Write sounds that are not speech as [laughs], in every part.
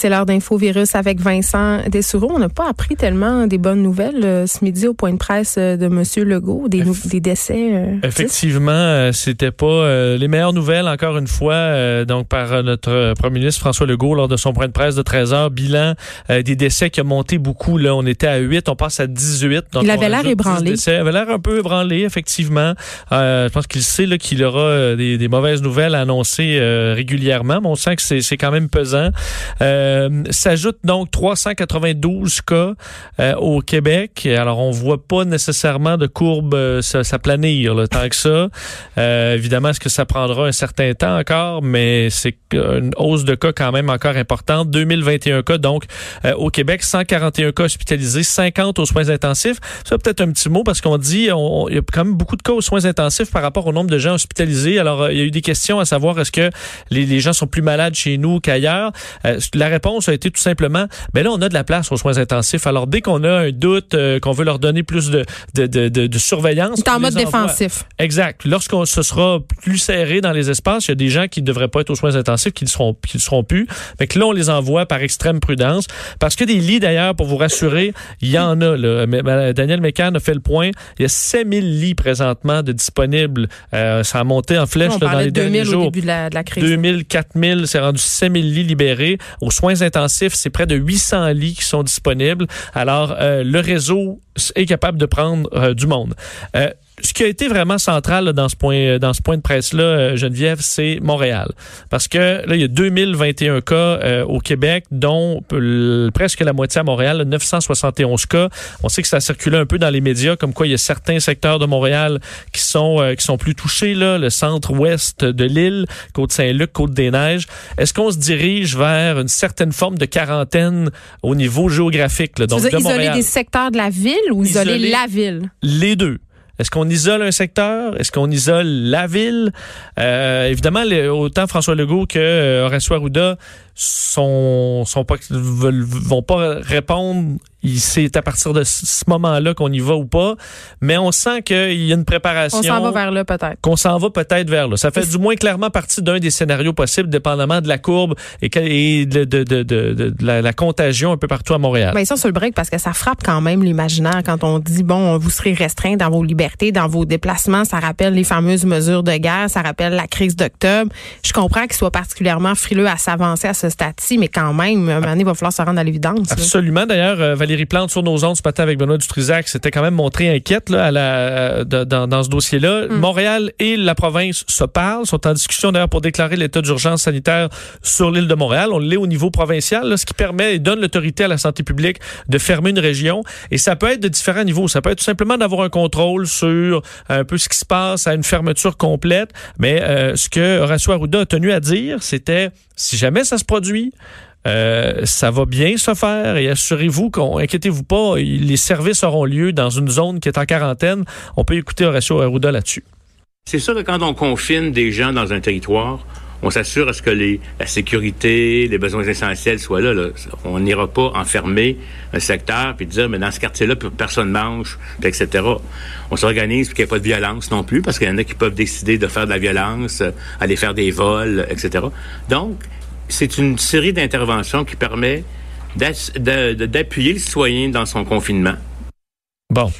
C'est l'heure d'infovirus avec Vincent Dessoureau. On n'a pas appris tellement des bonnes nouvelles euh, ce midi au point de presse euh, de Monsieur Legault, des, des décès. euh, Effectivement, euh, c'était pas les meilleures nouvelles, encore une fois, donc par notre premier ministre François Legault lors de son point de presse de 13 heures. Bilan des décès qui a monté beaucoup. Là, on était à 8, on passe à 18. Donc Il avait l'air rajoute 10 ébranlé. Il avait l'air un peu ébranlé, effectivement. Je pense qu'il sait qu'il aura des, des mauvaises nouvelles à annoncer régulièrement, mais on sent que c'est c'est quand même pesant. Euh, S'ajoute donc 392 cas euh, au Québec. Alors, on voit pas nécessairement de courbe euh, s'aplanir tant que ça. Euh, évidemment, est-ce que ça prendra un certain temps encore, mais c'est une hausse de cas quand même encore importante. 2021 cas, donc, euh, au Québec, 141 cas hospitalisés, 50 aux soins intensifs. Ça, peut-être un petit mot parce qu'on dit on- il y a quand même beaucoup de cas aux soins intensifs par rapport au nombre de gens hospitalisés. Alors, euh, il y a eu des questions à savoir est-ce que les, gens sont plus malades chez nous qu'ailleurs? Euh, réponse a été tout simplement, ben là, on a de la place aux soins intensifs. Alors, dès qu'on a un doute, euh, qu'on veut leur donner plus de, de, de, de, surveillance, C'est en mode défensif. Exact. Lorsqu'on se sera plus serré dans les espaces, il y a des gens qui ne devraient pas être aux soins intensifs qui ne seront, qui ne seront plus. Fait que là, on les envoie par extrême prudence. Parce que des lits, d'ailleurs, pour vous rassurer, il y en a. Là. Mais- mais Daniel Mécan a fait le point. Il y a 7000 lits présentement de disponibles. Euh, ça a monté en flèche là, dans les de 2000 derniers au jours. début de la, de la crise. 2000, 4000, c'est rendu 5000 lits libérés. Aux soins intensifs, c'est près de 800 lits qui sont disponibles. Alors, euh, le réseau est capable de prendre euh, du monde. Euh, ce qui a été vraiment central là, dans ce point dans ce point de presse là Geneviève c'est Montréal parce que là il y a 2021 cas euh, au Québec dont euh, presque la moitié à Montréal là, 971 cas on sait que ça a circulé un peu dans les médias comme quoi il y a certains secteurs de Montréal qui sont euh, qui sont plus touchés là le centre-ouest de l'île Côte-Saint-Luc Côte-des-Neiges est-ce qu'on se dirige vers une certaine forme de quarantaine au niveau géographique là, donc de isoler Montréal? des secteurs de la ville ou isoler, Isoler- la ville? les deux. Est-ce qu'on isole un secteur? Est-ce qu'on isole la ville? Euh, évidemment, autant François Legault que euh, Horacio Arruda sont, sont pas, veulent- vont pas répondre. C'est à partir de ce moment-là qu'on y va ou pas. Mais on sent qu'il y a une préparation. On s'en va vers là peut-être. qu'on s'en va peut-être vers là. Ça fait du moins clairement partie d'un des scénarios possibles, dépendamment de la courbe et, de, de- de- de- la, la contagion un peu partout à Montréal. Ben ça sur le break parce que ça frappe quand même l'imaginaire quand on dit bon vous serez restreint dans vos libertés, dans vos déplacements, ça rappelle les fameuses mesures de guerre, ça rappelle la crise d'octobre. Je comprends qu'il soit particulièrement frileux à s'avancer à ce stade-ci, mais quand même, à un moment donné, il va falloir se rendre à l'évidence. Absolument. D'ailleurs, euh, Valérie Plante sur nos ondes ce matin avec Benoît Dutrisac s'était quand même montrée inquiète là, à la, euh, dans, dans ce dossier-là. Montréal et la province se parlent, sont en discussion d'ailleurs pour déclarer l'état d'urgence sanitaire sur l'île de Montréal. On l'est au niveau provincial, là, ce qui permet et donne l'autorité à la santé publique de fermer une région. Et ça peut être de différents niveaux. Ça peut être tout simplement d'avoir un contrôle sur un peu ce qui se passe à une fermeture complète. Mais euh, ce que Horacio Arruda a tenu à dire, c'était si jamais ça se produit, euh, ça va bien se faire et assurez-vous qu'on inquiétez-vous pas, les services auront lieu dans une zone qui est en quarantaine. On peut écouter Horacio Arruda là-dessus. C'est sûr que quand on confine des gens dans un territoire, on s'assure à ce que la sécurité, les besoins essentiels soient là. là. On n'ira pas enfermer un secteur puis dire, mais dans ce quartier-là, personne mange, etc. On s'organise pour qu'il n'y ait pas de violence non plus, parce qu'il y en a qui peuvent décider de faire de la violence, euh, aller faire des vols, etc. Donc, c'est une série d'interventions qui permet d'appuyer le citoyen dans son confinement. Bon.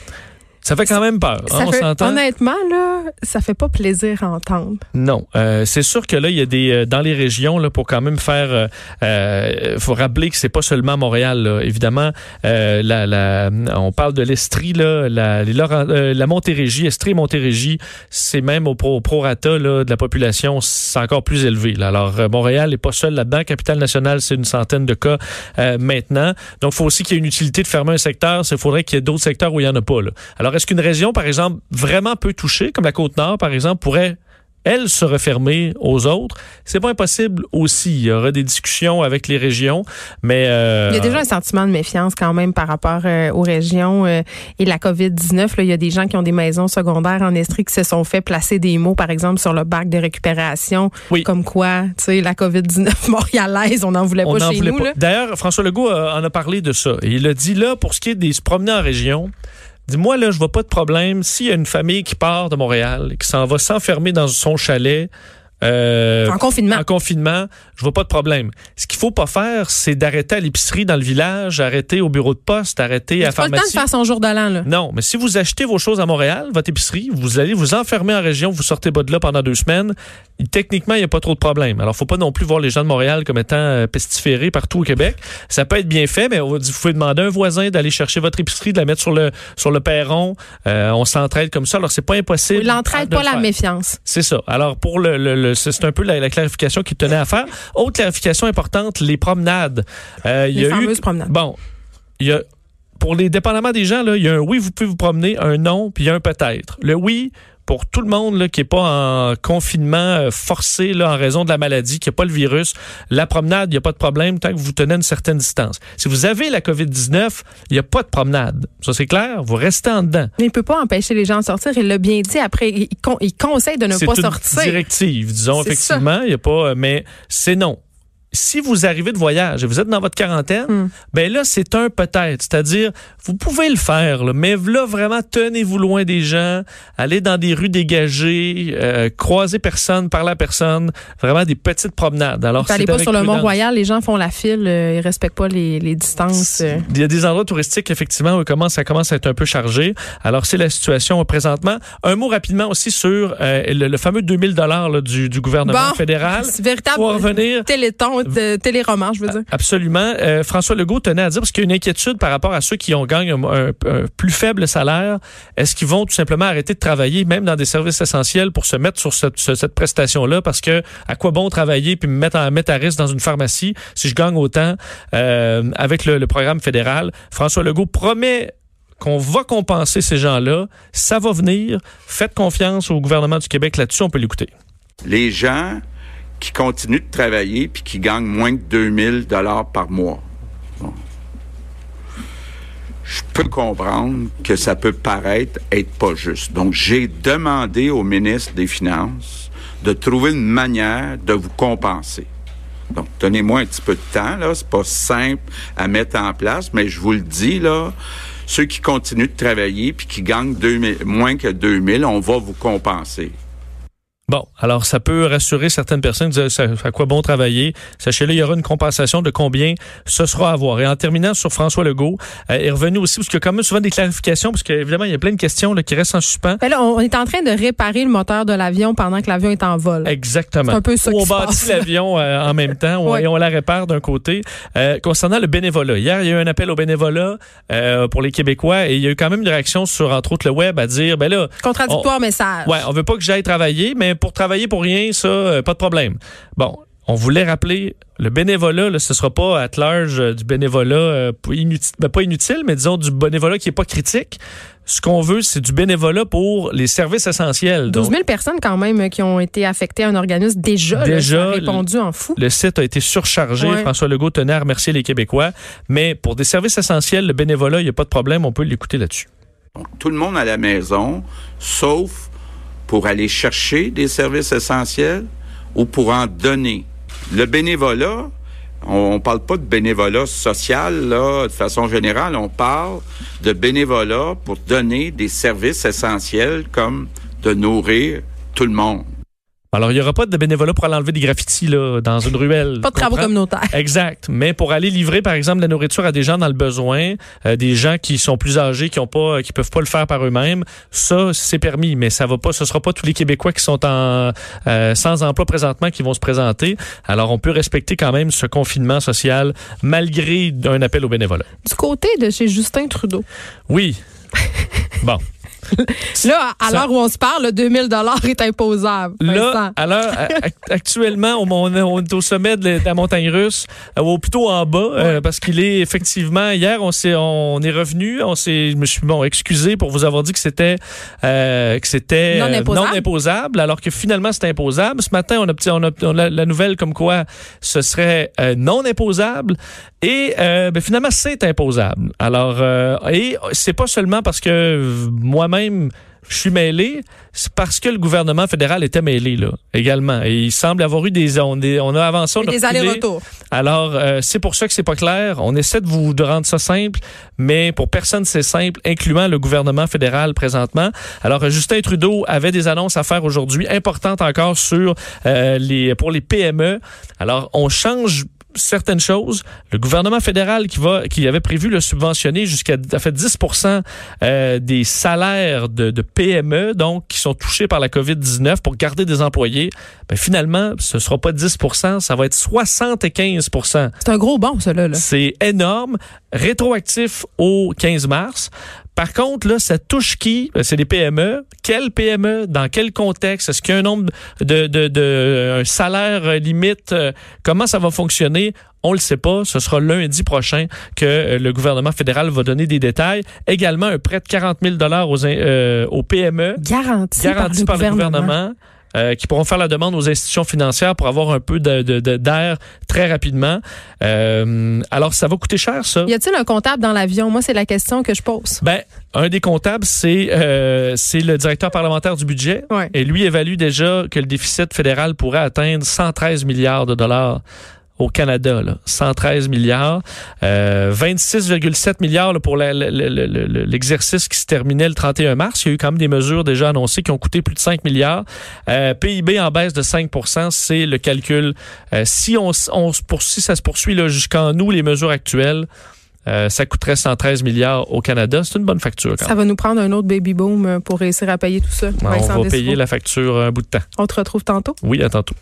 Ça fait quand même peur. hein, Ça on fait- s'entend? honnêtement, là, ça fait pas plaisir à entendre. Non, Euh, c'est sûr que là il y a des euh, dans les régions là pour quand même faire. euh, euh, faut rappeler que c'est pas seulement Montréal. là. Évidemment, la, la, on parle de l'Estrie là, la, les Laurent- la Montérégie, Estrie Montérégie, c'est même au pro, au prorata là, de la population, c'est encore plus élevé. Là. Alors Montréal n'est pas seul là-dedans. Capitale nationale, c'est une centaine de cas maintenant. Donc, il faut aussi qu'il y ait une utilité de fermer un secteur. Il faudrait qu'il y ait d'autres secteurs où il y en a pas. Là. Alors, est-ce qu'une région, par exemple, vraiment peu touchée, comme la Côte-Nord, par exemple, pourrait elle se refermer aux autres? C'est pas impossible aussi. Il y aura des discussions avec les régions, mais euh, Il y a déjà un sentiment de méfiance quand même par rapport euh, aux régions euh, et la COVID-19. Là, il y a des gens qui ont des maisons secondaires en Estrie qui se sont fait placer des mots, par exemple, sur le bac de récupération, Oui. comme quoi, tu sais, la COVID-19 [laughs] montréalaise, on n'en voulait on pas n'en chez voulait nous. D'ailleurs, François Legault en a parlé de ça. Il a dit là, pour ce qui est des se promener en région, Dis-moi, là, je vois pas de problème. S'il y a une famille qui part de Montréal qui s'en va s'enfermer dans son chalet, euh, en confinement. En confinement, je vois pas de problème. Ce qu'il faut pas faire, c'est d'arrêter à l'épicerie dans le village, arrêter au bureau de poste, arrêter à la pharmacie. pas le temps de faire son jour de l'an, là. Non, mais si vous achetez vos choses à Montréal, votre épicerie, vous allez vous enfermer en région, vous sortez pas de là pendant deux semaines. Techniquement, il n'y a pas trop de problème. Alors, faut pas non plus voir les gens de Montréal comme étant euh, pestiférés partout au Québec. Ça peut être bien fait, mais vous pouvez demander à un voisin d'aller chercher votre épicerie, de la mettre sur le sur le perron. Euh, on s'entraide comme ça. Alors, c'est pas impossible. L'entraide, pas la méfiance. C'est ça. Alors, pour le, le c'est un peu la, clarification qu'il tenait à faire. Autre clarification importante, les promenades. Euh, les y a fameuses promenades. Bon, il y a pour les dépendamment des gens, là, il y a un oui, vous pouvez vous promener, un non, puis il y a un peut-être. Le oui, pour tout le monde là, qui n'est pas en confinement euh, forcé là, en raison de la maladie, qui n'a pas le virus, la promenade, il n'y a pas de problème tant que vous tenez une certaine distance. Si vous avez la COVID-19, il n'y a pas de promenade. Ça, c'est clair? Vous restez en dedans. Mais il ne peut pas empêcher les gens de sortir. Il l'a bien dit. Après, il, conseille de ne pas sortir. C'est directive, disons, effectivement. Il y a pas, mais c'est non si vous arrivez de voyage et vous êtes dans votre quarantaine, hmm. ben là, c'est un peut-être. C'est-à-dire, vous pouvez le faire, mais là, vraiment, tenez-vous loin des gens, allez dans des rues dégagées, euh, croisez personne, parlez à personne, vraiment des petites promenades. Alors, Allez pas sur le Mont-Royal, les gens font la file, euh, ils respectent pas les, les distances. Euh. Il y a des endroits touristiques, effectivement, où ça commence à être un peu chargé. Alors, c'est la situation présentement. Un mot rapidement aussi sur le, fameux 2000 dollars du, du gouvernement fédéral. [laughs] C'est véritable pour revenir, téléthon de téléroman, je veux dire. Absolument. Euh, François Legault tenait à dire, parce qu'il y a une inquiétude par rapport à ceux qui ont gagné un, plus faible salaire, est-ce qu'ils vont tout simplement arrêter de travailler, même dans des services essentiels, pour se mettre sur cette, cette prestation-là, parce que à quoi bon travailler puis me mettre, en, mettre à risque dans une pharmacie si je gagne autant euh, avec le, le programme fédéral? François Legault promet qu'on va compenser ces gens-là. Ça va venir. Faites confiance au gouvernement du Québec là-dessus. On peut l'écouter. Les gens qui continuent de travailler puis qui gagnent moins de 2000 dollars par mois. Je peux comprendre que ça peut paraître être pas juste. Donc, j'ai demandé au ministre des Finances de trouver une manière de vous compenser. Donc, donnez-moi un petit peu de temps, là. C'est pas simple à mettre en place, mais je vous le dis, là. Ceux qui continuent de travailler puis qui gagnent moins que 2000, on va vous compenser. Bon, alors ça peut rassurer certaines personnes disent à quoi bon travailler? Sachez-le, il y aura une compensation de combien ce sera à voir. Et en terminant sur François Legault, euh, est revenu aussi, parce qu'il y a quand même souvent des clarifications, parce qu'évidemment, il y a plein de questions là, qui restent en suspens. Ben là, on est en train de réparer le moteur de l'avion pendant que l'avion est en vol. Exactement. C'est un peu ça on bâtit l'avion euh, en même temps [laughs] et on la répare d'un côté. Euh, concernant le bénévolat, hier, il y a eu un appel au bénévolat pour les Québécois et il y a eu quand même une réaction sur, entre autres, le web à dire, ben là... Contradictoire message. Ouais, on veut pas que j'aille travailler, mais pour travailler pour rien, ça, euh, pas de problème. Bon, on voulait rappeler le bénévolat, là, ce sera pas à large euh, du bénévolat euh, inutile, ben, pas inutile, mais disons du bénévolat qui est pas critique. Ce qu'on veut, c'est du bénévolat pour les services essentiels. 12 000 personnes quand même qui ont été affectées à un organisme déjà, déjà répondu en fou. Le site a été surchargé. François Legault tenait à remercier les Québécois. Mais pour des services essentiels, le bénévolat, il n'y a pas de problème. On peut l'écouter là-dessus. Tout le monde à la maison, sauf pour aller chercher des services essentiels ou pour en donner. Le bénévolat, on ne parle pas de bénévolat social là, de façon générale, on parle de bénévolat pour donner des services essentiels comme de nourrir tout le monde. Alors, il n'y aura pas de bénévolat pour aller enlever des graffitis là, dans une ruelle. Pas de travaux communautaires. Exact. Mais pour aller livrer, par exemple, de la nourriture à des gens dans le besoin, euh, des gens qui sont plus âgés, qui ont pas, qui peuvent pas le faire par eux-mêmes, ça, c'est permis. Mais ça va pas, ce sera pas tous les Québécois qui sont en euh, sans emploi présentement qui vont se présenter. Alors, on peut respecter quand même ce confinement social malgré un appel au bénévolat. Du côté de chez Justin Trudeau. Oui. [laughs] bon. [laughs] là, à l'heure où on se parle, le 2000 dollars est imposable. Là, actuellement, on, est au sommet de la montagne russe, euh, ou plutôt en bas, euh, parce qu'il est effectivement hier, on s'est, on est revenu, on s'est, je me suis bon excusé pour vous avoir dit que c'était, euh, que c'était non, imposable, alors que finalement c'est imposable. Ce matin, on a, on a, on a la nouvelle comme quoi ce serait non imposable. Et ben, finalement, c'est imposable. Alors, et c'est pas seulement parce que moi-même, je suis mêlé, c'est parce que le gouvernement fédéral était mêlé là également. Et il semble avoir eu des on, on a avancé, on a des allers-retours. Alors euh, c'est pour ça que c'est pas clair. On essaie de vous de rendre ça simple, mais pour personne c'est simple, incluant le gouvernement fédéral présentement. Alors Justin Trudeau avait des annonces à faire aujourd'hui, importantes encore sur euh, les pour les PME. Alors on change certaines choses. Le gouvernement fédéral qui va, qui avait prévu le subventionner jusqu'à fait 10% euh, des salaires de, de, PME, donc qui sont touchés par la COVID-19 pour garder des employés, ben, finalement, ce sera pas 10% ça va être 75% C'est un gros bon, cela. Là. C'est énorme. Rétroactif au 15 mars. Par contre, là, ça touche qui? Ben, c'est les PME. Quel PME? Dans quel contexte? Est-ce qu'il y a un nombre de, de, de un salaire limite? Euh, comment ça va fonctionner? On le sait pas. Ce sera lundi prochain que euh, le gouvernement fédéral va donner des détails. Également, un prêt de 40 000 aux, euh, aux PME. Garanti, garanti par, le gouvernement. Euh, qui pourront faire la demande aux institutions financières pour avoir un peu d'air de, de, très rapidement. Euh, alors, ça va coûter cher, ça. Y a-t-il un comptable dans l'avion? Moi, c'est la question que je pose. Ben, un des comptables, c'est euh, c'est le directeur parlementaire du budget. Ouais. Et lui évalue déjà que le déficit fédéral pourrait atteindre 113 milliards de dollars au Canada, là, 113 milliards, euh, 26,7 milliards là, pour l'exercice qui se terminait le 31 mars. Il y a eu quand même des mesures déjà annoncées qui ont coûté plus de 5 milliards. Euh, PIB en baisse de 5% c'est le calcul. Euh, si on, on se poursuit, ça se poursuit jusqu'en nous, les mesures actuelles. Euh, ça coûterait 113 milliards au Canada. C'est une bonne facture. Quand ça va nous prendre un autre baby boom euh, pour réussir à payer tout ça. on va payer la facture un bout de temps. On te retrouve tantôt. Oui, à tantôt.